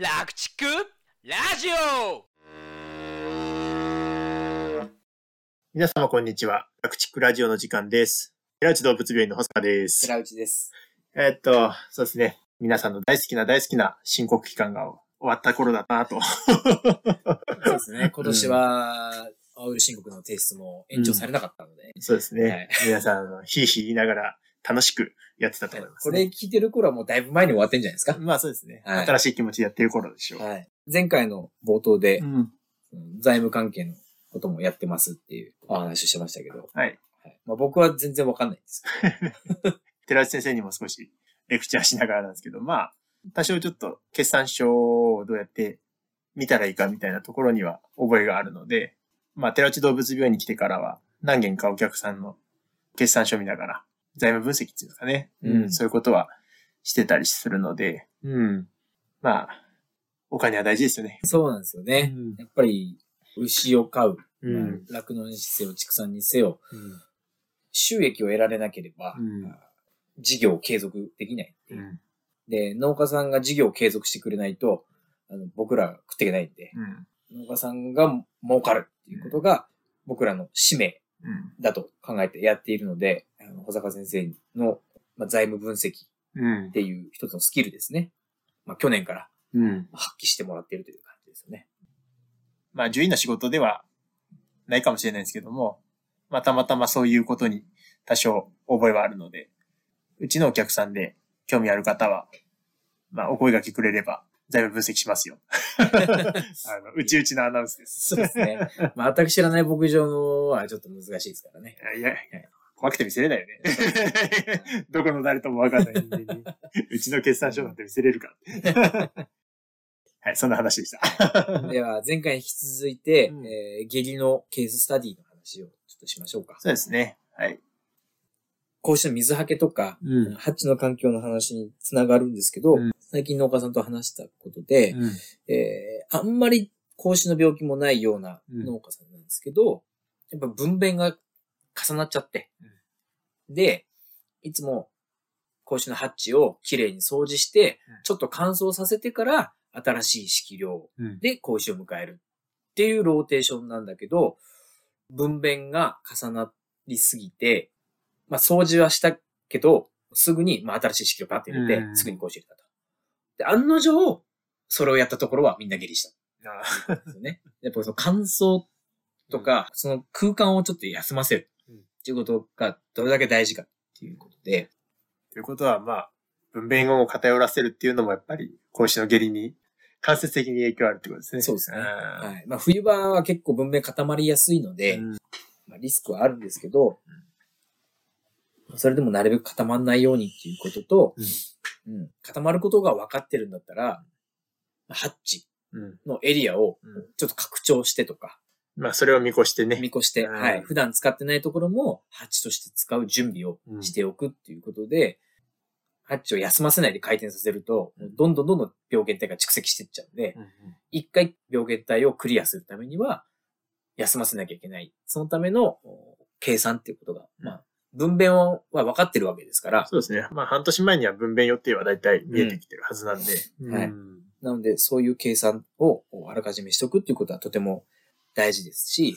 楽畜ラジオ皆様こんにちは。楽畜ラジオの時間です。寺内動物病院の細川です。寺内です。えーっと、そうですね。皆さんの大好きな大好きな申告期間が終わった頃だなと。そうですね。今年は、青売申告の提出も延長されなかったので、そうですね。はい皆さん、あのひいひい言いながら楽しくやってたと思います、これ聞いてる頃はもうだいぶ前に終わってんじゃないですか？まあそうですね。はい新しい気持ちでやってる頃でしょう。はい。前回の冒頭でう、ん。財務関係のこともやってますっていうお話をしてましたけど、はい。はいまあ、僕は全然わかんないんです 寺内先生にも少しレクチャーしながらなんですけど、まあ、多少ちょっと決算書をどうやって見たらいいかみたいなところには覚えがあるので、まあ、寺内動物病院に来てからは何件かお客さんの決算書を見ながら財務分析っていうんですかね。うんそういうことはしてたりするので、うん。まあ、お金は大事ですよね。そうなんですよね。うんやっぱり、牛を飼う、うん。酪農にせよ、畜産にせよ、収益を得られなければ、うん事業を継続できない。で、農家さんが事業を継続してくれないと、あの僕ら食っていけないんで、うん。農家さんが儲かるっていうことが、僕らの使命うん。だと考えてやっているので、保坂先生の、まあ、財務分析っうん。ていう一つのスキルですね。まあ、去年からうん。発揮してもらっているという感じですよね。まあ、獣医の仕事ではないかもしれないですけども、まあ、たまたまそういうことに多少覚えはあるので、うちのお客さんで興味ある方は、まあ、お声掛けくれれば、財務分析しますよ。あの、うちうちのアナウンスです。そうですね。まあ、私知らない牧場のはちょっと難しいですからね。いや、いや怖くて見せれないよね。どこの誰ともわかんない人間に、うちの決算書なんて見せれるか。はい、そんな話でした。では、前回に引き続いて、うんえー下痢のケーススタディの話をちょっとしましょうか。そうですね。はい。こうした水はけとか、うんハッチの環境の話につながるんですけど、うん最近農家さんと話したことで、えーあんまり子牛の病気もないようなうん農家さんなんですけど、やっぱ分娩が重なっちゃって、で、いつも子牛のハッチをきれいに掃除してうん、ちょっと乾燥させてから新しい式量うん。で子牛を迎えるっていうローテーションなんだけど、分娩が重なりすぎて、まあ掃除はしたけど、すぐに、まあ、新しい式をパッと入れて、うん。すぐに子牛入れたと。で、案の定、それをやったところはみんな下痢した。あですよね。やっぱその乾燥とか、その空間をちょっと休ませる。うんっていうことがどれだけ大事かっていうことで、ということは、まあ、分娩後を偏らせるっていうのもやっぱり、子牛の下痢に間接的に影響あるってことですね。そうですね。んはい。まあ冬場は結構分娩固まりやすいので、うん。まあ、リスクはあるんですけど、それでもなるべく固まんないようにっていうことと、うん。固まることが分かってるんだったら、ハッチうん。のエリアをうん。ちょっと拡張してとか、まあ、それを見越してね。見越して、うんはい。普段使ってないところもハッチとして使う準備をしておくっていうことで、ハッチを休ませないで回転させると、うんどんどんどんどん病原体が蓄積していっちゃうんで、一回病原体をクリアするためには、休ませなきゃいけない。そのためのお計算っていうことが、まあ、分娩は分かってるわけですから、そうですね。まあ、半年前には分娩予定はだいたい見えてきてるはずなんで。んはいうんなので、そういう計算をあらかじめしておくっていうことはとても大事ですし、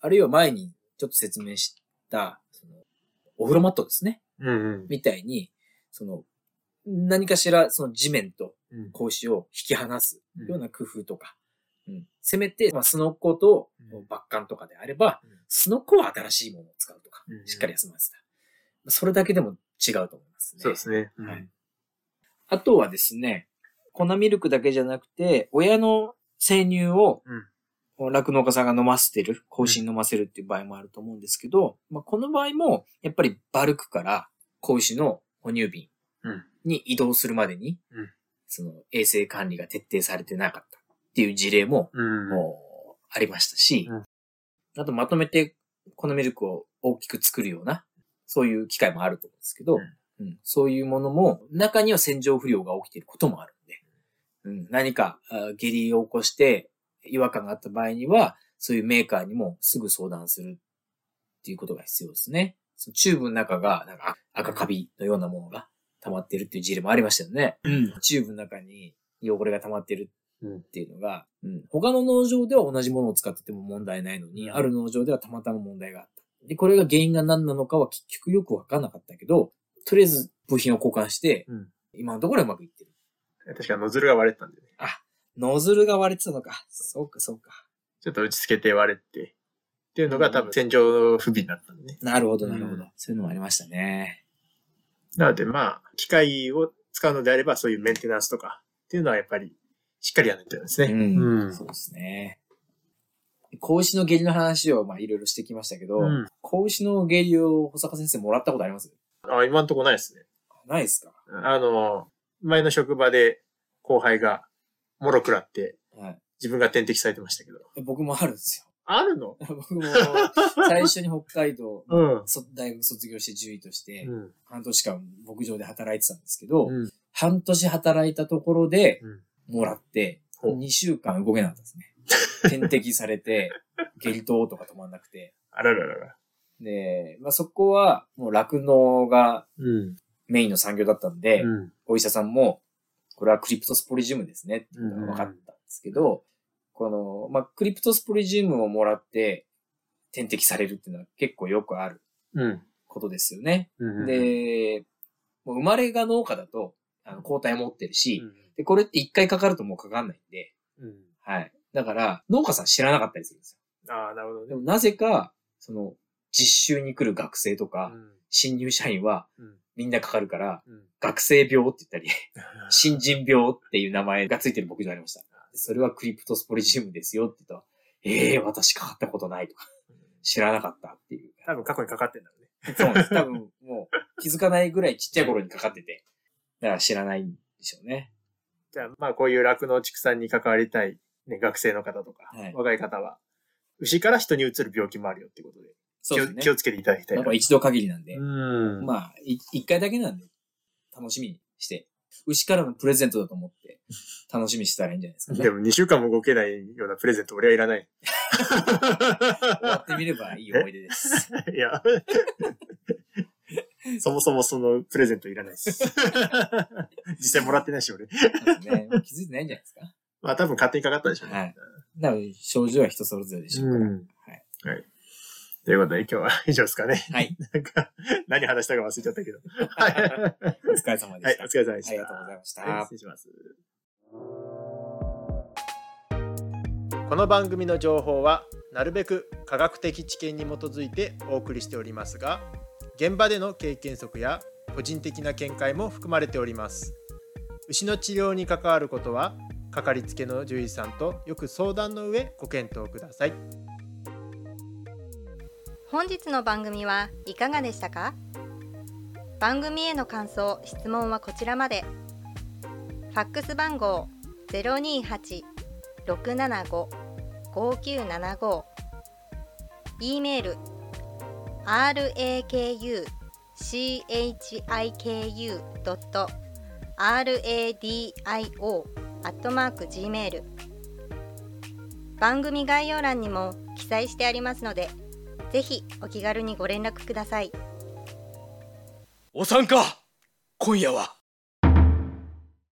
あるいは前にちょっと説明した、そのお風呂マットですね。うんうん。みたいに、その、何かしらその地面とうん格子を引き離すうんような工夫とか、うんせめて、まあ、スノコとうんバッカンとかであれば、うんスノコは新しいものを使うとかうん、しっかり休ませた。それだけでも違うと思いますね。そうですね。はいあとはですね、粉ミルクだけじゃなくて、親の生乳を、酪農家さんが飲ませてる、子牛に飲ませるっていう場合もあると思うんですけど、まあ、この場合も、やっぱりバルクから子牛の哺乳瓶うん。に移動するまでに、うん。その衛生管理が徹底されてなかったっていう事例も、うん。もうありましたし、うん。あとまとめて粉ミルクを大きく作るような、そういう機会もあると思うんですけど、うん。うん。そういうものも、中には洗浄不良が起きていることもあるんで、うん、何かあ下痢を起こして違和感があった場合には、そういうメーカーにもすぐ相談するっていうことが必要ですね。そのチューブの中が、なんか赤カビのようなものが溜まってるっていう事例もありましたよね。チューブの中に汚れが溜まってるうんっていうのが、うん、他の農場では同じものを使ってても問題ないのに、ある農場ではたまたま問題があった。で、これが原因が何なのかは結局よくわかんなかったけど、とりあえず部品を交換して、うん今のところはうまくいってる。確かノズルが割れてたんでね。ノズルが割れてたのか。そうか、そうか。ちょっと打ち付けて割れて、っていうのが多分洗浄不備だったんでね。なるほど、なるほど。うんそういうのもありましたね。なのでまあ、機械を使うのであればそういうメンテナンスとかっていうのはやっぱりしっかりやらないとですね。うんうんそうですね。子牛の下痢の話をまあいろいろしてきましたけど、うん子牛の下痢を保坂先生もらったことあります？あ今んとこないですね。ないですか？あの、前の職場で後輩がもろくらってはい。自分が点滴されてましたけど。僕もあるんですよ。あるの？僕も最初に北海道、うん。そ大学卒業して獣医として、うん。半年間牧場で働いてたんですけど、うん。半年働いたところでうん。もらって、ほう2週間動けなかったですね。点滴されて、下痢ととか止まんなくて。あらららら。で、まあ、そこはもう酪農がうん。メインの産業だったんで、うん。お医者さんも、これはクリプトスポリジウムですねっていうのが分かったんですけど、この、まあ、クリプトスポリジウムをもらって点滴されるっていうのは結構よくあるうん。ことですよね。うん、で、もう生まれが農家だと、あの、抗体持ってるうし、ん、で、これって一回かかるともうかかんないんで、うん。はい。だから、農家さん知らなかったりするんですああ、なるほどよ。でね。もなぜか、その、実習に来る学生とか、うん。新入社員はうん。みんなかかるから、うん。学生病って言ったり、新人病っていう名前がついてる牧場ありました。でそれはクリプトスポリジウムですよって言ったら、ええー、私かかったことないとか、知らなかったっていう。多分過去にかかってんだろうね。そうです。多分もう気づかないぐらいちっちゃい頃にかかってて、だから知らないんでしょうね。じゃあ、まあこういう酪農畜産に関わりたい、ね、学生の方とか、はい若い方は、牛から人に移る病気もあるよってことで、気をそうですね。気をつけていただきたい一度限りなんで、うん。まあ、い一回だけなんで、楽しみにして、牛からのプレゼントだと思って、楽しみにしたらいいんじゃないですかね。でも2週間も動けないようなプレゼント俺はいらない。終わってみればいい思い出です。いや。そもそもそのプレゼントいらないです。実際もらってないし、俺。ね。気づいてないんじゃないですか。まあ多分勝手にかかったでしょうね。はい。なので、症状は人それぞれでしょうから。うん。はい。ということで今日は 以上ですかね。はい。なんか、何話したか忘れちゃったけど。はい。お疲れ様ではいし、た。お疲れ様でした。ありがとうございましたはい失礼します。この番組の情報はなるべく科学的知見に基づいてお送りしておりますが現場での経験則や個人的な見解も含まれております牛の治療に関わることはかかりつけの獣医さんとよく相談の上ご検討ください本日の番組はいかがでしたか？番組への感想・質問はこちらまで。ファックス番号028-675-5975 e メール rakuchiku.radio.gmail 番組概要欄にも記載してありますのでぜひお気軽にご連絡ください。お参加今夜は